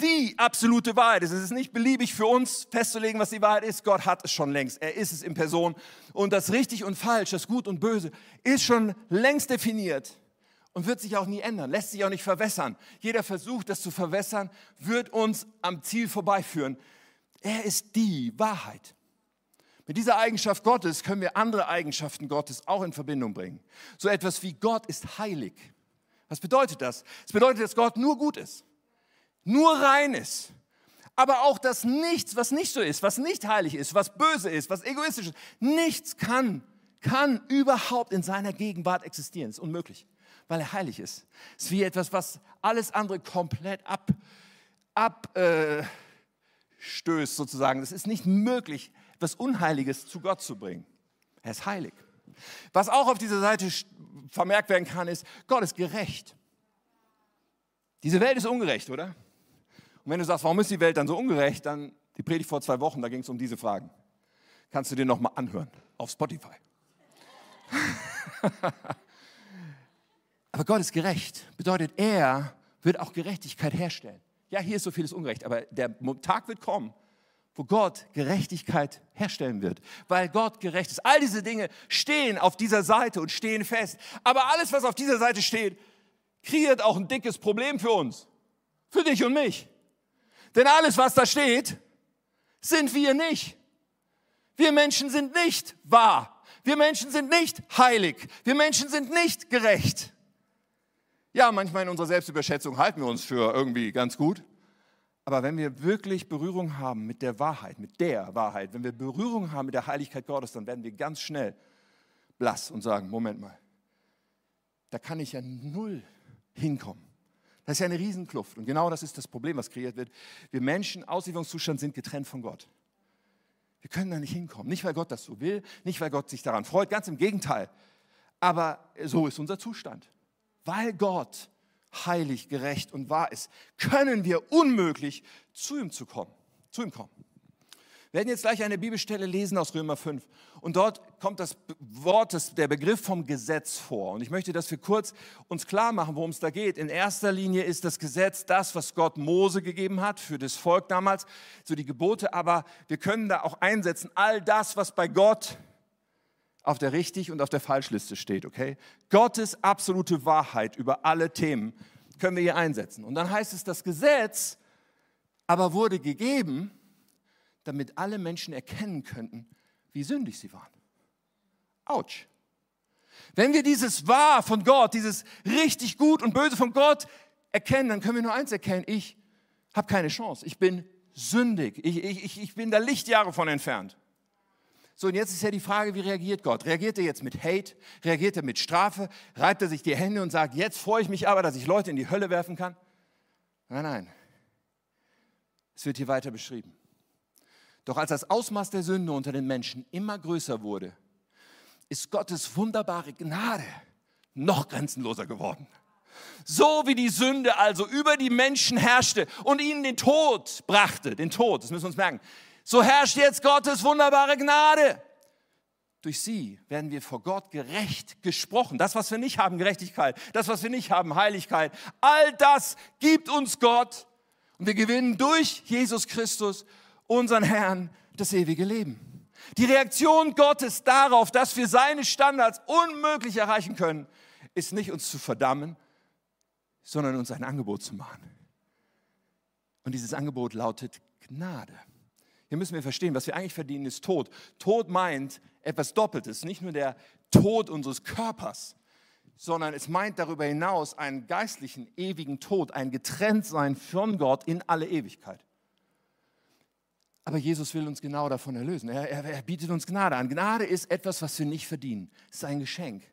die absolute Wahrheit ist. Es ist nicht beliebig für uns festzulegen, was die Wahrheit ist. Gott hat es schon längst. Er ist es in Person. Und das richtig und falsch, das gut und böse ist schon längst definiert und wird sich auch nie ändern, lässt sich auch nicht verwässern. Jeder Versuch, das zu verwässern, wird uns am Ziel vorbeiführen. Er ist die Wahrheit. Mit dieser Eigenschaft Gottes können wir andere Eigenschaften Gottes auch in Verbindung bringen. So etwas wie Gott ist heilig. Was bedeutet das? Es bedeutet, dass Gott nur gut ist nur rein ist, aber auch das Nichts, was nicht so ist, was nicht heilig ist, was böse ist, was egoistisch ist, nichts kann, kann überhaupt in seiner Gegenwart existieren. Das ist unmöglich, weil er heilig ist. Es ist wie etwas, was alles andere komplett ab, abstößt äh, sozusagen. Es ist nicht möglich, etwas Unheiliges zu Gott zu bringen. Er ist heilig. Was auch auf dieser Seite vermerkt werden kann, ist, Gott ist gerecht. Diese Welt ist ungerecht, oder? Und wenn du sagst, warum ist die Welt dann so ungerecht, dann die Predigt vor zwei Wochen, da ging es um diese Fragen. Kannst du dir nochmal anhören auf Spotify. aber Gott ist gerecht. Bedeutet, er wird auch Gerechtigkeit herstellen. Ja, hier ist so vieles ungerecht, aber der Tag wird kommen, wo Gott Gerechtigkeit herstellen wird, weil Gott gerecht ist. All diese Dinge stehen auf dieser Seite und stehen fest. Aber alles, was auf dieser Seite steht, kreiert auch ein dickes Problem für uns, für dich und mich. Denn alles, was da steht, sind wir nicht. Wir Menschen sind nicht wahr. Wir Menschen sind nicht heilig. Wir Menschen sind nicht gerecht. Ja, manchmal in unserer Selbstüberschätzung halten wir uns für irgendwie ganz gut. Aber wenn wir wirklich Berührung haben mit der Wahrheit, mit der Wahrheit, wenn wir Berührung haben mit der Heiligkeit Gottes, dann werden wir ganz schnell blass und sagen, Moment mal, da kann ich ja null hinkommen. Das ist ja eine Riesenkluft. Und genau das ist das Problem, was kreiert wird. Wir Menschen, Auslieferungszustand, sind getrennt von Gott. Wir können da nicht hinkommen. Nicht, weil Gott das so will, nicht, weil Gott sich daran freut, ganz im Gegenteil. Aber so ist unser Zustand. Weil Gott heilig, gerecht und wahr ist, können wir unmöglich zu ihm zu kommen, zu ihm kommen. Wir werden jetzt gleich eine Bibelstelle lesen aus Römer 5. Und dort kommt das Wort, der Begriff vom Gesetz vor. Und ich möchte, dass wir kurz uns klar machen, worum es da geht. In erster Linie ist das Gesetz das, was Gott Mose gegeben hat für das Volk damals, so die Gebote. Aber wir können da auch einsetzen, all das, was bei Gott auf der Richtig- und auf der Falschliste steht, okay? Gottes absolute Wahrheit über alle Themen können wir hier einsetzen. Und dann heißt es, das Gesetz aber wurde gegeben, damit alle Menschen erkennen könnten, wie sündig sie waren. Autsch. Wenn wir dieses Wahr von Gott, dieses richtig gut und böse von Gott erkennen, dann können wir nur eins erkennen, ich habe keine Chance. Ich bin sündig. Ich, ich, ich bin da Lichtjahre von entfernt. So, und jetzt ist ja die Frage, wie reagiert Gott? Reagiert er jetzt mit Hate? Reagiert er mit Strafe? Reibt er sich die Hände und sagt, jetzt freue ich mich aber, dass ich Leute in die Hölle werfen kann? Nein, nein. Es wird hier weiter beschrieben. Doch als das Ausmaß der Sünde unter den Menschen immer größer wurde, ist Gottes wunderbare Gnade noch grenzenloser geworden. So wie die Sünde also über die Menschen herrschte und ihnen den Tod brachte, den Tod, das müssen wir uns merken, so herrscht jetzt Gottes wunderbare Gnade. Durch sie werden wir vor Gott gerecht gesprochen. Das, was wir nicht haben, Gerechtigkeit, das, was wir nicht haben, Heiligkeit, all das gibt uns Gott. Und wir gewinnen durch Jesus Christus unseren Herrn das ewige Leben. Die Reaktion Gottes darauf, dass wir seine Standards unmöglich erreichen können, ist nicht uns zu verdammen, sondern uns ein Angebot zu machen. Und dieses Angebot lautet Gnade. Hier müssen wir verstehen, was wir eigentlich verdienen, ist Tod. Tod meint etwas Doppeltes, nicht nur der Tod unseres Körpers, sondern es meint darüber hinaus einen geistlichen, ewigen Tod, ein Getrenntsein von Gott in alle Ewigkeit. Aber Jesus will uns genau davon erlösen. Er, er, er, bietet uns Gnade an. Gnade ist etwas, was wir nicht verdienen. Es ist ein Geschenk.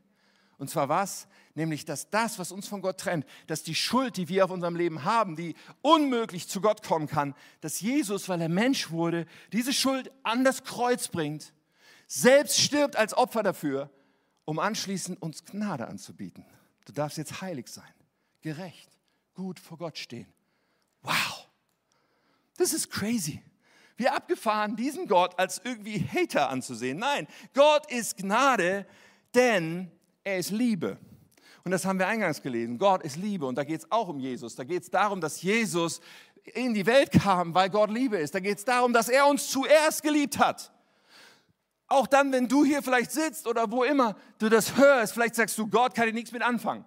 Und zwar was? Nämlich, dass das, was uns von Gott trennt, dass die Schuld, die wir auf unserem Leben haben, die unmöglich zu Gott kommen kann, dass Jesus, weil er Mensch wurde, diese Schuld an das Kreuz bringt, selbst stirbt als Opfer dafür, um anschließend uns Gnade anzubieten. Du darfst jetzt heilig sein, gerecht, gut vor Gott stehen. Wow, das ist crazy wie abgefahren, diesen Gott als irgendwie Hater anzusehen. Nein, Gott ist Gnade, denn er ist Liebe. Und das haben wir eingangs gelesen. Gott ist Liebe. Und da geht es auch um Jesus. Da geht es darum, dass Jesus in die Welt kam, weil Gott Liebe ist. Da geht es darum, dass er uns zuerst geliebt hat. Auch dann, wenn du hier vielleicht sitzt oder wo immer du das hörst, vielleicht sagst du, Gott kann ich nichts mit anfangen.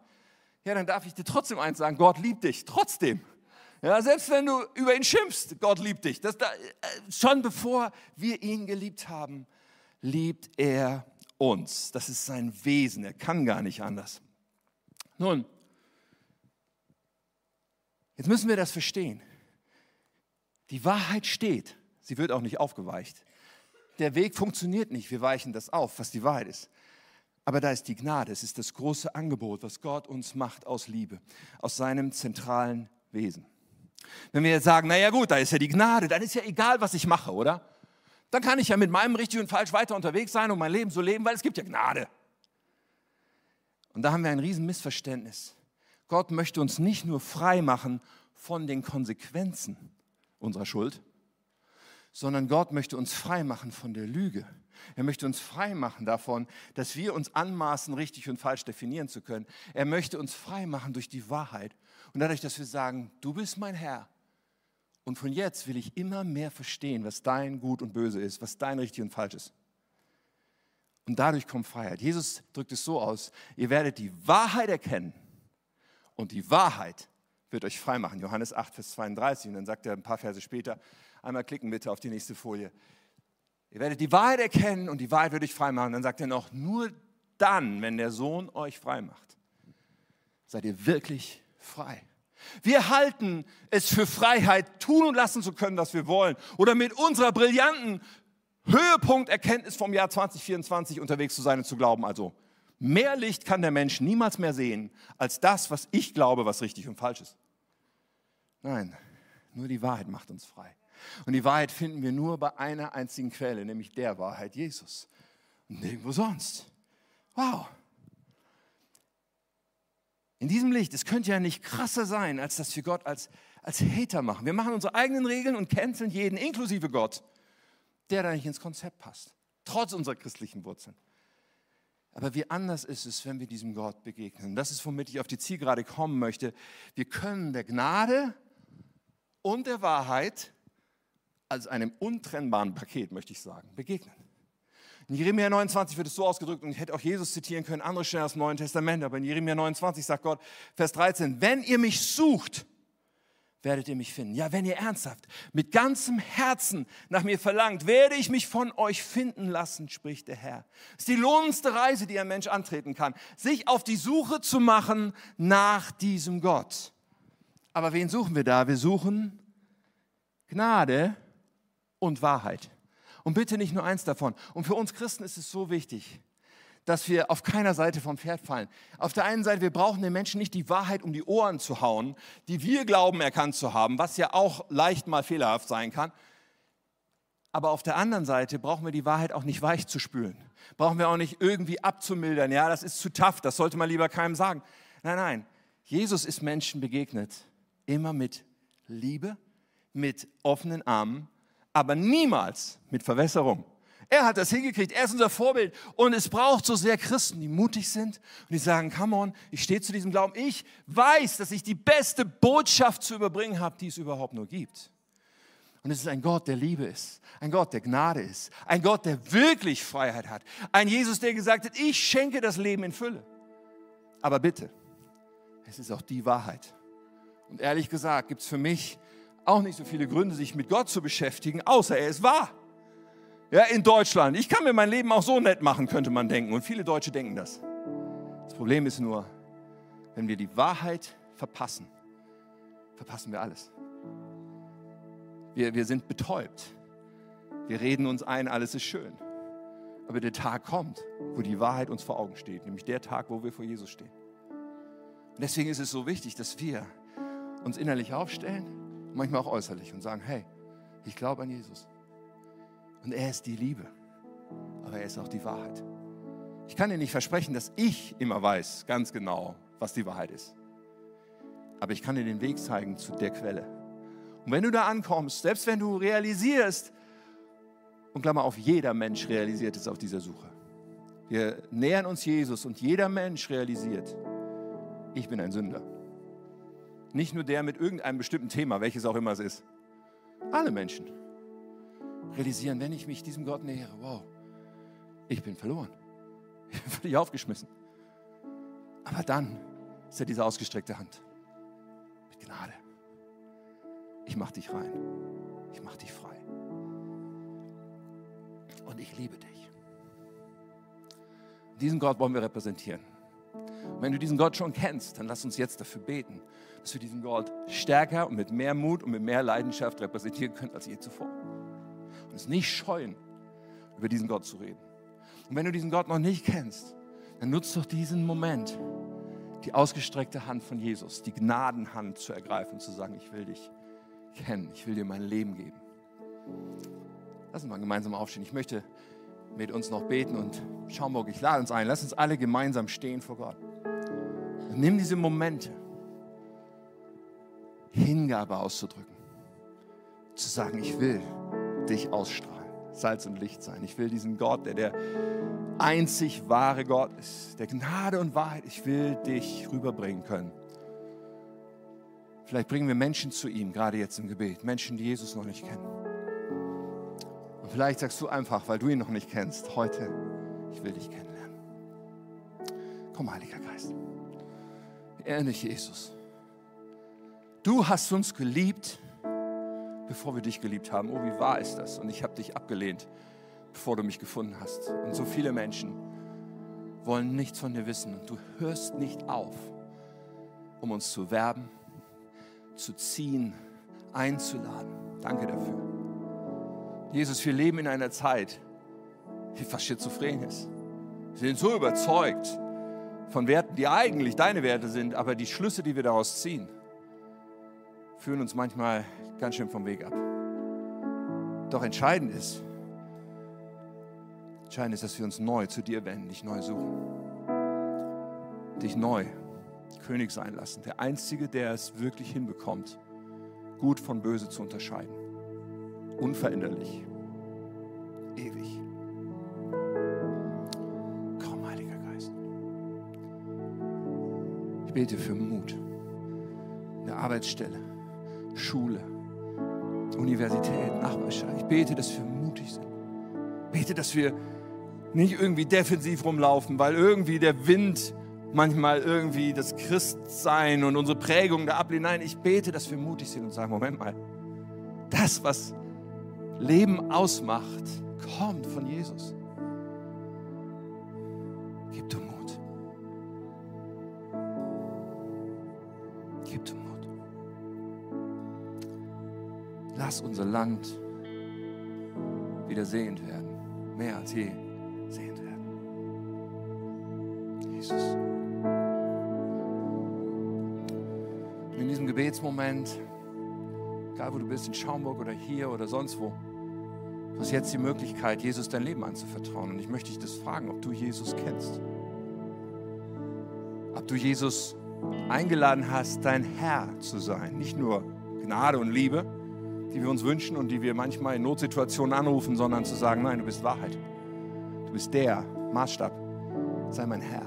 Ja, dann darf ich dir trotzdem eins sagen, Gott liebt dich, trotzdem. Ja, selbst wenn du über ihn schimpfst, Gott liebt dich. Das, da, äh, schon bevor wir ihn geliebt haben, liebt er uns. Das ist sein Wesen. Er kann gar nicht anders. Nun, jetzt müssen wir das verstehen. Die Wahrheit steht. Sie wird auch nicht aufgeweicht. Der Weg funktioniert nicht. Wir weichen das auf, was die Wahrheit ist. Aber da ist die Gnade. Es ist das große Angebot, was Gott uns macht aus Liebe, aus seinem zentralen Wesen. Wenn wir jetzt sagen, naja gut, da ist ja die Gnade, dann ist ja egal, was ich mache, oder? Dann kann ich ja mit meinem richtig und falsch weiter unterwegs sein und mein Leben so leben, weil es gibt ja Gnade. Und da haben wir ein riesen Missverständnis. Gott möchte uns nicht nur frei machen von den Konsequenzen unserer Schuld, sondern Gott möchte uns frei machen von der Lüge. Er möchte uns frei machen davon, dass wir uns anmaßen, richtig und falsch definieren zu können. Er möchte uns frei machen durch die Wahrheit und dadurch, dass wir sagen, du bist mein Herr. Und von jetzt will ich immer mehr verstehen, was dein Gut und Böse ist, was dein richtig und falsch ist. Und dadurch kommt Freiheit. Jesus drückt es so aus, ihr werdet die Wahrheit erkennen und die Wahrheit wird euch frei machen. Johannes 8, Vers 32. Und dann sagt er ein paar Verse später, einmal klicken bitte auf die nächste Folie. Ihr werdet die Wahrheit erkennen und die Wahrheit wird euch frei machen. Dann sagt er noch, nur dann, wenn der Sohn euch frei macht, seid ihr wirklich frei. Wir halten es für Freiheit, tun und lassen zu können, was wir wollen. Oder mit unserer brillanten Höhepunkt-Erkenntnis vom Jahr 2024 unterwegs zu sein und zu glauben. Also, mehr Licht kann der Mensch niemals mehr sehen, als das, was ich glaube, was richtig und falsch ist. Nein, nur die Wahrheit macht uns frei. Und die Wahrheit finden wir nur bei einer einzigen Quelle, nämlich der Wahrheit Jesus. Und nirgendwo sonst. Wow. In diesem Licht, es könnte ja nicht krasser sein, als dass wir Gott als, als Hater machen. Wir machen unsere eigenen Regeln und canceln jeden, inklusive Gott, der da nicht ins Konzept passt, trotz unserer christlichen Wurzeln. Aber wie anders ist es, wenn wir diesem Gott begegnen? Das ist, womit ich auf die Zielgerade kommen möchte. Wir können der Gnade und der Wahrheit als einem untrennbaren Paket, möchte ich sagen, begegnen. In Jeremia 29 wird es so ausgedrückt, und ich hätte auch Jesus zitieren können, andere Stellen aus dem Neuen Testament, aber in Jeremia 29 sagt Gott, Vers 13, wenn ihr mich sucht, werdet ihr mich finden. Ja, wenn ihr ernsthaft mit ganzem Herzen nach mir verlangt, werde ich mich von euch finden lassen, spricht der Herr. Das ist die lohnendste Reise, die ein Mensch antreten kann, sich auf die Suche zu machen nach diesem Gott. Aber wen suchen wir da? Wir suchen Gnade und Wahrheit. Und bitte nicht nur eins davon. Und für uns Christen ist es so wichtig, dass wir auf keiner Seite vom Pferd fallen. Auf der einen Seite, wir brauchen den Menschen nicht die Wahrheit um die Ohren zu hauen, die wir glauben erkannt zu haben, was ja auch leicht mal fehlerhaft sein kann. Aber auf der anderen Seite brauchen wir die Wahrheit auch nicht weich zu spülen. Brauchen wir auch nicht irgendwie abzumildern. Ja, das ist zu tough, das sollte man lieber keinem sagen. Nein, nein. Jesus ist Menschen begegnet. Immer mit Liebe, mit offenen Armen, aber niemals mit Verwässerung. Er hat das hingekriegt. Er ist unser Vorbild. Und es braucht so sehr Christen, die mutig sind und die sagen, come on, ich stehe zu diesem Glauben. Ich weiß, dass ich die beste Botschaft zu überbringen habe, die es überhaupt nur gibt. Und es ist ein Gott, der Liebe ist, ein Gott, der Gnade ist, ein Gott, der wirklich Freiheit hat. Ein Jesus, der gesagt hat, ich schenke das Leben in Fülle. Aber bitte, es ist auch die Wahrheit. Und ehrlich gesagt gibt es für mich auch nicht so viele Gründe, sich mit Gott zu beschäftigen, außer er ist wahr. Ja, in Deutschland. Ich kann mir mein Leben auch so nett machen, könnte man denken. Und viele Deutsche denken das. Das Problem ist nur, wenn wir die Wahrheit verpassen, verpassen wir alles. Wir, wir sind betäubt. Wir reden uns ein, alles ist schön. Aber der Tag kommt, wo die Wahrheit uns vor Augen steht, nämlich der Tag, wo wir vor Jesus stehen. Und deswegen ist es so wichtig, dass wir uns innerlich aufstellen, manchmal auch äußerlich und sagen, hey, ich glaube an Jesus. Und er ist die Liebe. Aber er ist auch die Wahrheit. Ich kann dir nicht versprechen, dass ich immer weiß ganz genau, was die Wahrheit ist. Aber ich kann dir den Weg zeigen zu der Quelle. Und wenn du da ankommst, selbst wenn du realisierst, und Klammer auf, jeder Mensch realisiert es auf dieser Suche. Wir nähern uns Jesus und jeder Mensch realisiert, ich bin ein Sünder. Nicht nur der mit irgendeinem bestimmten Thema, welches auch immer es ist. Alle Menschen realisieren, wenn ich mich diesem Gott nähere, wow, ich bin verloren. Ich bin völlig aufgeschmissen. Aber dann ist er diese ausgestreckte Hand mit Gnade. Ich mache dich rein. Ich mache dich frei. Und ich liebe dich. Diesen Gott wollen wir repräsentieren. Und wenn du diesen Gott schon kennst, dann lass uns jetzt dafür beten, dass wir diesen Gott stärker und mit mehr Mut und mit mehr Leidenschaft repräsentieren können als je zuvor uns nicht scheuen, über diesen Gott zu reden. Und wenn du diesen Gott noch nicht kennst, dann nutzt doch diesen Moment, die ausgestreckte Hand von Jesus, die Gnadenhand zu ergreifen und zu sagen, ich will dich kennen, ich will dir mein Leben geben. Lass uns mal gemeinsam aufstehen. Ich möchte mit uns noch beten und Schaumburg, ich lade uns ein, lass uns alle gemeinsam stehen vor Gott. Nimm diese Momente, Hingabe auszudrücken, zu sagen, ich will dich ausstrahlen, Salz und Licht sein. Ich will diesen Gott, der der einzig wahre Gott ist, der Gnade und Wahrheit, ich will dich rüberbringen können. Vielleicht bringen wir Menschen zu ihm, gerade jetzt im Gebet, Menschen, die Jesus noch nicht kennen. Und vielleicht sagst du einfach, weil du ihn noch nicht kennst, heute, ich will dich kennenlernen. Komm, Heiliger Geist. Dich, Jesus. Du hast uns geliebt bevor wir dich geliebt haben. Oh, wie wahr ist das? Und ich habe dich abgelehnt, bevor du mich gefunden hast. Und so viele Menschen wollen nichts von dir wissen. Und du hörst nicht auf, um uns zu werben, zu ziehen, einzuladen. Danke dafür. Jesus, wir leben in einer Zeit, die fast schizophren ist. Wir sind so überzeugt von Werten, die eigentlich deine Werte sind, aber die Schlüsse, die wir daraus ziehen, führen uns manchmal ganz schön vom Weg ab. Doch entscheidend ist, entscheidend ist, dass wir uns neu zu dir wenden, dich neu suchen. Dich neu König sein lassen. Der Einzige, der es wirklich hinbekommt, gut von böse zu unterscheiden. Unveränderlich. Ewig. Bete für Mut. In der Arbeitsstelle, Schule, Universität, Nachbarschaft. Ich bete, dass wir mutig sind. Ich bete, dass wir nicht irgendwie defensiv rumlaufen, weil irgendwie der Wind manchmal irgendwie das Christsein und unsere Prägung da ablehnen. Nein, ich bete, dass wir mutig sind und sagen, Moment mal, das, was Leben ausmacht, kommt von Jesus. Lass unser Land wieder sehend werden, mehr als je sehend werden. Jesus. in diesem Gebetsmoment, egal wo du bist, in Schaumburg oder hier oder sonst wo, du hast jetzt die Möglichkeit, Jesus dein Leben anzuvertrauen. Und ich möchte dich das fragen, ob du Jesus kennst. Ob du Jesus eingeladen hast, dein Herr zu sein. Nicht nur Gnade und Liebe, die wir uns wünschen und die wir manchmal in Notsituationen anrufen, sondern zu sagen, nein, du bist Wahrheit. Du bist der Maßstab. Sei mein Herr.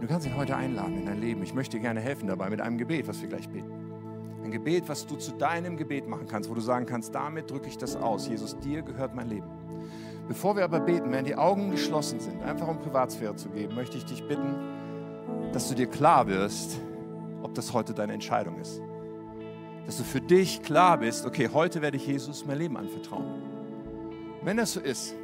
Du kannst ihn heute einladen in dein Leben. Ich möchte dir gerne helfen dabei mit einem Gebet, was wir gleich beten. Ein Gebet, was du zu deinem Gebet machen kannst, wo du sagen kannst, damit drücke ich das aus. Jesus, dir gehört mein Leben. Bevor wir aber beten, wenn die Augen geschlossen sind, einfach um Privatsphäre zu geben, möchte ich dich bitten, dass du dir klar wirst, ob das heute deine Entscheidung ist. Dass du für dich klar bist, okay, heute werde ich Jesus mein Leben anvertrauen. Wenn das so ist,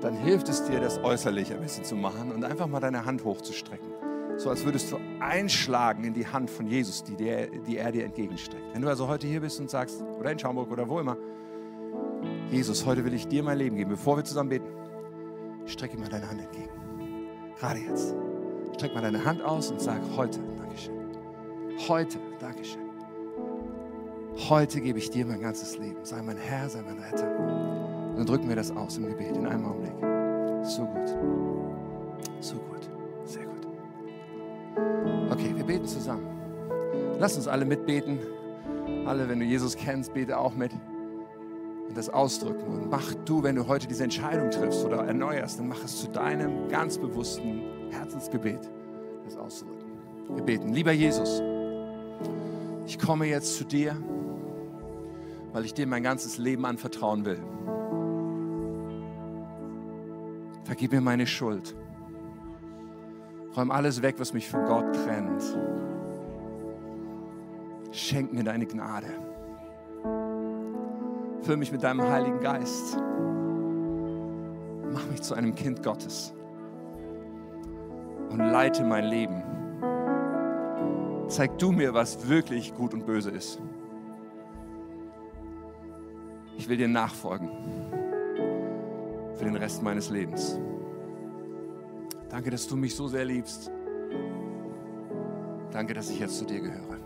dann hilft es dir, das äußerlich ein bisschen zu machen und einfach mal deine Hand hochzustrecken. So als würdest du einschlagen in die Hand von Jesus, die, der, die er dir entgegenstreckt. Wenn du also heute hier bist und sagst, oder in Schaumburg oder wo immer, Jesus, heute will ich dir mein Leben geben, bevor wir zusammen beten, strecke mal deine Hand entgegen. Gerade jetzt. Streck mal deine Hand aus und sag heute Dankeschön. Heute Dankeschön. Heute gebe ich dir mein ganzes Leben. Sei mein Herr, sei mein Retter. Und dann drücken wir das aus im Gebet in einem Augenblick. So gut. So gut. Sehr gut. Okay, wir beten zusammen. Lass uns alle mitbeten. Alle, wenn du Jesus kennst, bete auch mit. Und das ausdrücken. Und mach du, wenn du heute diese Entscheidung triffst oder erneuerst, dann mach es zu deinem ganz bewussten Herzensgebet, das auszudrücken. Wir beten. Lieber Jesus, ich komme jetzt zu dir, weil ich dir mein ganzes Leben anvertrauen will. Vergib mir meine Schuld. Räum alles weg, was mich von Gott trennt. Schenk mir deine Gnade. Füll mich mit deinem Heiligen Geist. Mach mich zu einem Kind Gottes. Und leite mein Leben. Zeig du mir, was wirklich gut und böse ist. Ich will dir nachfolgen für den Rest meines Lebens. Danke, dass du mich so sehr liebst. Danke, dass ich jetzt zu dir gehöre.